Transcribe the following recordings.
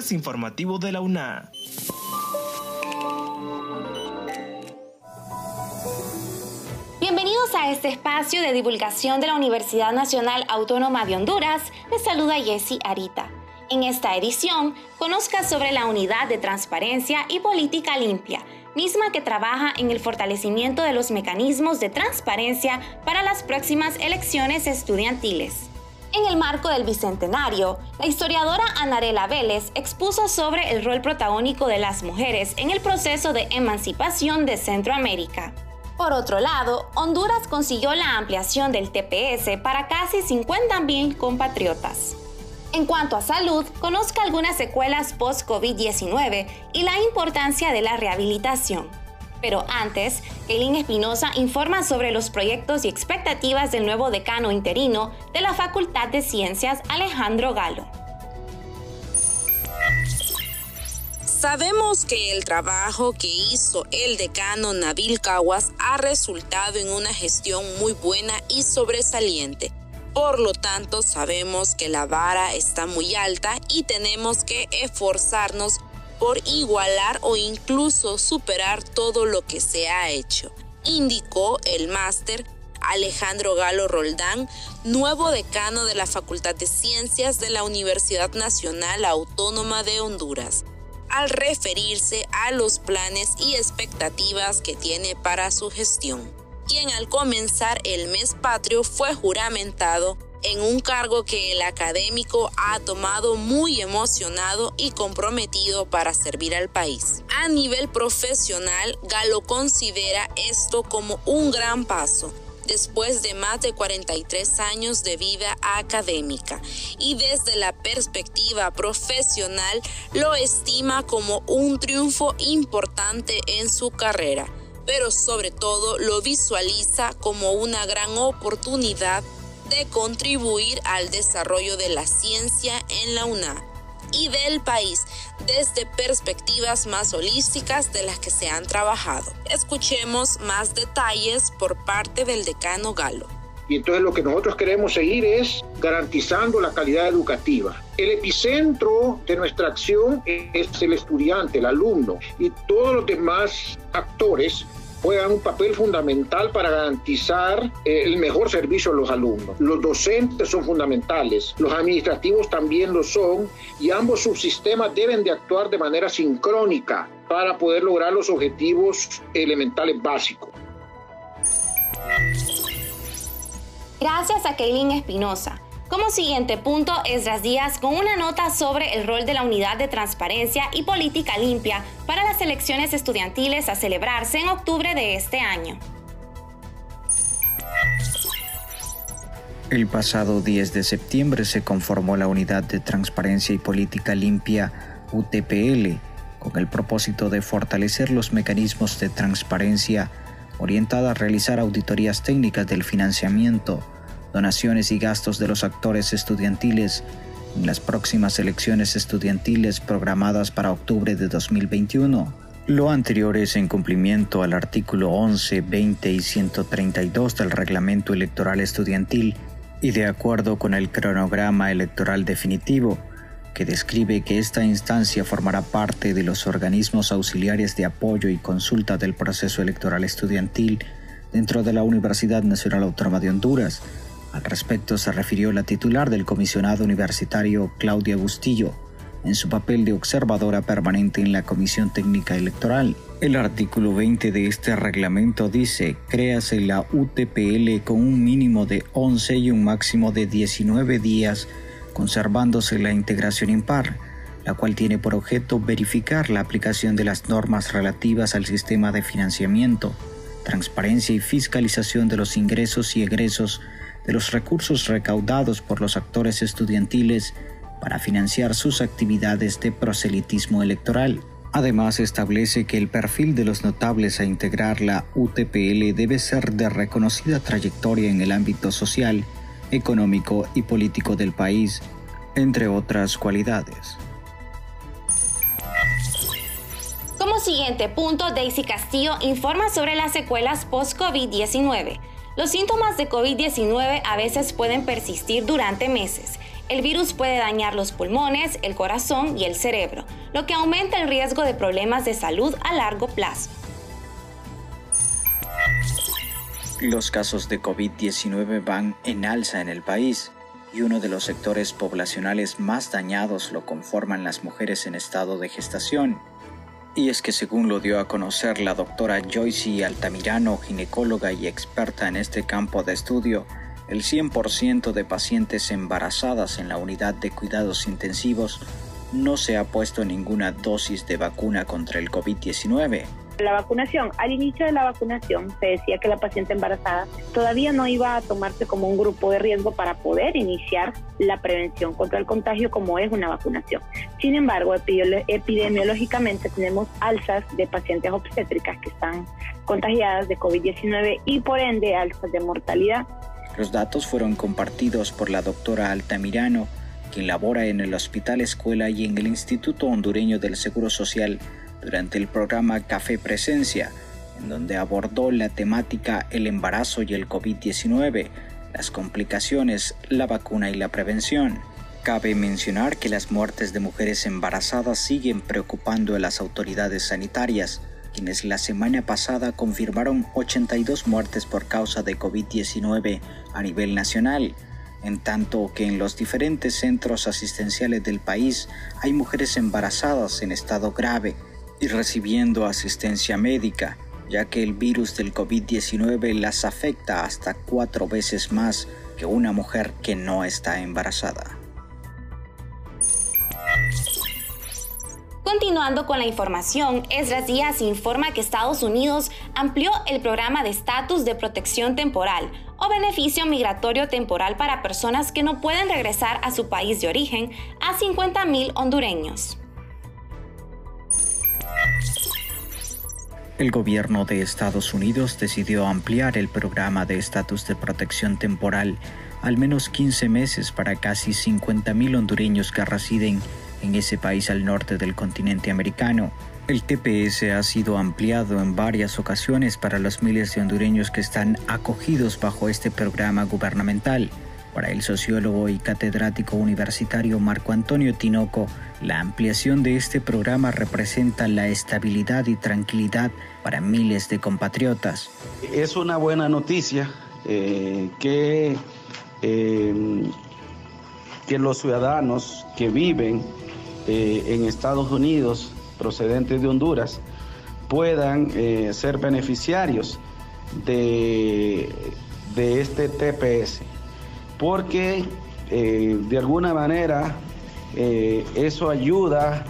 informativo de la UNA. Bienvenidos a este espacio de divulgación de la Universidad Nacional Autónoma de Honduras. Les saluda Jessie Arita. En esta edición, conozca sobre la Unidad de Transparencia y Política Limpia, misma que trabaja en el fortalecimiento de los mecanismos de transparencia para las próximas elecciones estudiantiles. En el marco del Bicentenario, la historiadora Anarela Vélez expuso sobre el rol protagónico de las mujeres en el proceso de emancipación de Centroamérica. Por otro lado, Honduras consiguió la ampliación del TPS para casi 50.000 compatriotas. En cuanto a salud, conozca algunas secuelas post-COVID-19 y la importancia de la rehabilitación. Pero antes, Eileen Espinosa informa sobre los proyectos y expectativas del nuevo decano interino de la Facultad de Ciencias, Alejandro Galo. Sabemos que el trabajo que hizo el decano Nabil Caguas ha resultado en una gestión muy buena y sobresaliente. Por lo tanto, sabemos que la vara está muy alta y tenemos que esforzarnos por igualar o incluso superar todo lo que se ha hecho, indicó el máster Alejandro Galo Roldán, nuevo decano de la Facultad de Ciencias de la Universidad Nacional Autónoma de Honduras, al referirse a los planes y expectativas que tiene para su gestión, quien al comenzar el mes patrio fue juramentado en un cargo que el académico ha tomado muy emocionado y comprometido para servir al país. A nivel profesional, Galo considera esto como un gran paso después de más de 43 años de vida académica y desde la perspectiva profesional lo estima como un triunfo importante en su carrera, pero sobre todo lo visualiza como una gran oportunidad de contribuir al desarrollo de la ciencia en la UNA y del país desde perspectivas más holísticas de las que se han trabajado. Escuchemos más detalles por parte del decano Galo. Y entonces lo que nosotros queremos seguir es garantizando la calidad educativa. El epicentro de nuestra acción es el estudiante, el alumno y todos los demás actores juegan un papel fundamental para garantizar eh, el mejor servicio a los alumnos. Los docentes son fundamentales, los administrativos también lo son y ambos subsistemas deben de actuar de manera sincrónica para poder lograr los objetivos elementales básicos. Gracias a Kaylin Espinosa. Como siguiente punto, Esdras Díaz con una nota sobre el rol de la Unidad de Transparencia y Política Limpia para las elecciones estudiantiles a celebrarse en octubre de este año. El pasado 10 de septiembre se conformó la Unidad de Transparencia y Política Limpia UTPL con el propósito de fortalecer los mecanismos de transparencia orientada a realizar auditorías técnicas del financiamiento, donaciones y gastos de los actores estudiantiles en las próximas elecciones estudiantiles programadas para octubre de 2021. Lo anterior es en cumplimiento al artículo 11, 20 y 132 del Reglamento Electoral Estudiantil y de acuerdo con el cronograma electoral definitivo, que describe que esta instancia formará parte de los organismos auxiliares de apoyo y consulta del proceso electoral estudiantil dentro de la Universidad Nacional Autónoma de Honduras, al respecto se refirió la titular del comisionado universitario Claudia Bustillo en su papel de observadora permanente en la Comisión Técnica Electoral. El artículo 20 de este reglamento dice, créase la UTPL con un mínimo de 11 y un máximo de 19 días, conservándose la integración impar, la cual tiene por objeto verificar la aplicación de las normas relativas al sistema de financiamiento, transparencia y fiscalización de los ingresos y egresos de los recursos recaudados por los actores estudiantiles para financiar sus actividades de proselitismo electoral. Además, establece que el perfil de los notables a integrar la UTPL debe ser de reconocida trayectoria en el ámbito social, económico y político del país, entre otras cualidades. Como siguiente punto, Daisy Castillo informa sobre las secuelas post-COVID-19. Los síntomas de COVID-19 a veces pueden persistir durante meses. el virus puede dañar los pulmones, el corazón y el cerebro, lo que aumenta el riesgo de problemas de salud a largo plazo. Los casos de COVID-19 van en alza en el país y uno de los sectores poblacionales más dañados lo conforman las mujeres en estado de gestación. Y es que según lo dio a conocer la doctora Joyce Altamirano, ginecóloga y experta en este campo de estudio, el 100% de pacientes embarazadas en la unidad de cuidados intensivos no se ha puesto ninguna dosis de vacuna contra el COVID-19. La vacunación, al inicio de la vacunación se decía que la paciente embarazada todavía no iba a tomarse como un grupo de riesgo para poder iniciar la prevención contra el contagio como es una vacunación. Sin embargo, epidemiológicamente tenemos alzas de pacientes obstétricas que están contagiadas de COVID-19 y por ende alzas de mortalidad. Los datos fueron compartidos por la doctora Altamirano, quien labora en el Hospital Escuela y en el Instituto Hondureño del Seguro Social durante el programa Café Presencia, en donde abordó la temática el embarazo y el COVID-19, las complicaciones, la vacuna y la prevención. Cabe mencionar que las muertes de mujeres embarazadas siguen preocupando a las autoridades sanitarias, quienes la semana pasada confirmaron 82 muertes por causa de COVID-19 a nivel nacional, en tanto que en los diferentes centros asistenciales del país hay mujeres embarazadas en estado grave y recibiendo asistencia médica, ya que el virus del COVID-19 las afecta hasta cuatro veces más que una mujer que no está embarazada. Continuando con la información, Esdras Díaz informa que Estados Unidos amplió el programa de estatus de protección temporal o beneficio migratorio temporal para personas que no pueden regresar a su país de origen a 50.000 hondureños. El gobierno de Estados Unidos decidió ampliar el programa de estatus de protección temporal al menos 15 meses para casi 50.000 hondureños que residen en ese país al norte del continente americano. El TPS ha sido ampliado en varias ocasiones para los miles de hondureños que están acogidos bajo este programa gubernamental. Para el sociólogo y catedrático universitario Marco Antonio Tinoco, la ampliación de este programa representa la estabilidad y tranquilidad para miles de compatriotas. Es una buena noticia eh, que, eh, que los ciudadanos que viven eh, en Estados Unidos procedentes de Honduras puedan ser beneficiarios de, de este TPS porque eh, de alguna manera eh, eso ayuda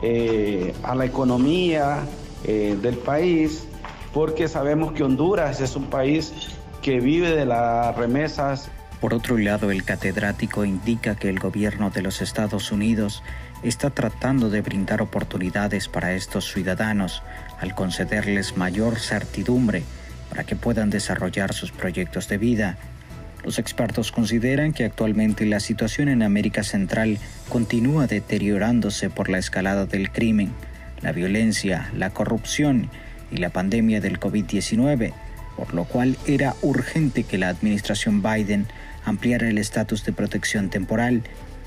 eh, a la economía del país, porque sabemos que Honduras es un país que vive de las remesas. Por otro lado, el catedrático indica que el gobierno de los Estados Unidos está tratando de brindar oportunidades para estos ciudadanos al concederles mayor certidumbre para que puedan desarrollar sus proyectos de vida los expertos consideran que actualmente la situación en América Central continúa deteriorándose por la escalada del crimen, la violencia, la corrupción y la pandemia del COVID-19, por lo cual era urgente que la administración Biden ampliara el estatus de protección temporal.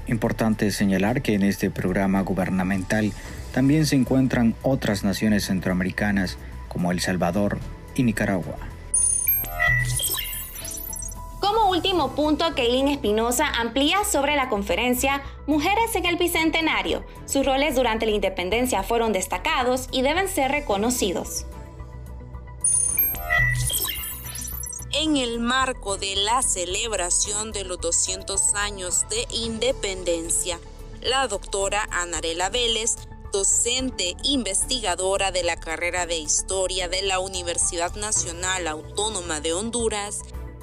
Importante señalar que en este programa gubernamental también se encuentran otras naciones centroamericanas como El Salvador y Nicaragua último punto, Keilin Espinosa amplía sobre la conferencia Mujeres en el Bicentenario. Sus roles durante la independencia fueron destacados y deben ser reconocidos. En el marco de la celebración de los 200 años de independencia, la doctora Anarela Vélez docente investigadora de la carrera de Historia de la Universidad Nacional Autónoma de Honduras,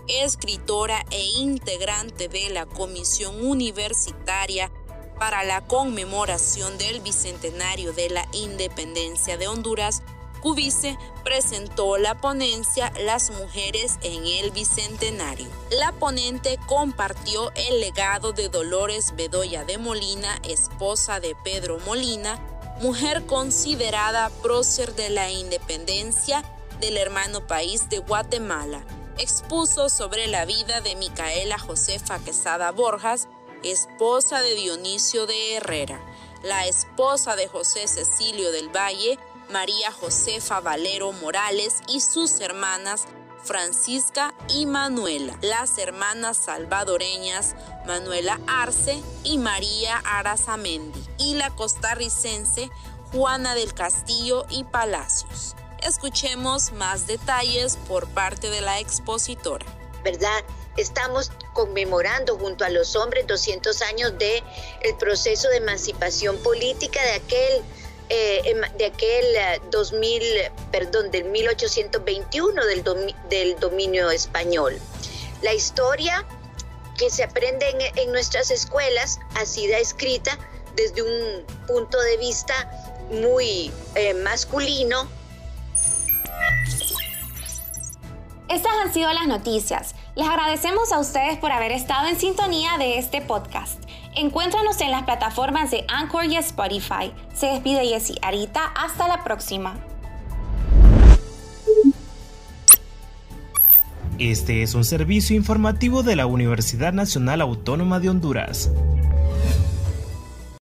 escritora e integrante de la Comisión Universitaria para la conmemoración del Bicentenario de la Independencia de Honduras, Cubice presentó la ponencia Las mujeres en el Bicentenario. La ponente compartió el legado de Dolores Bedoya de Molina, esposa de Pedro Molina, mujer considerada prócer de la independencia del hermano país de Guatemala expuso sobre la vida de Micaela Josefa Quesada Borjas, esposa de Dionisio de Herrera, la esposa de José Cecilio del Valle, María Josefa Valero Morales y sus hermanas Francisca y Manuela, las hermanas salvadoreñas Manuela Arce y María Arazamendi, y la costarricense Juana del Castillo y Palacios. Escuchemos más detalles por parte de la expositora. ¿Verdad? Estamos conmemorando junto a los hombres 200 años de el proceso de emancipación política de aquel eh, em, de aquel 2000, eh, perdón, del 1821 del, del dominio español. La historia que se aprende en, nuestras escuelas ha sido escrita desde un punto de vista muy eh, masculino. Estas han sido las noticias. Les agradecemos a ustedes por haber estado en sintonía de este podcast. Encuéntranos en las plataformas de Anchor y Spotify. Se despide Jessy Arita. Hasta la próxima. Este es un servicio informativo de la Universidad Nacional Autónoma de Honduras.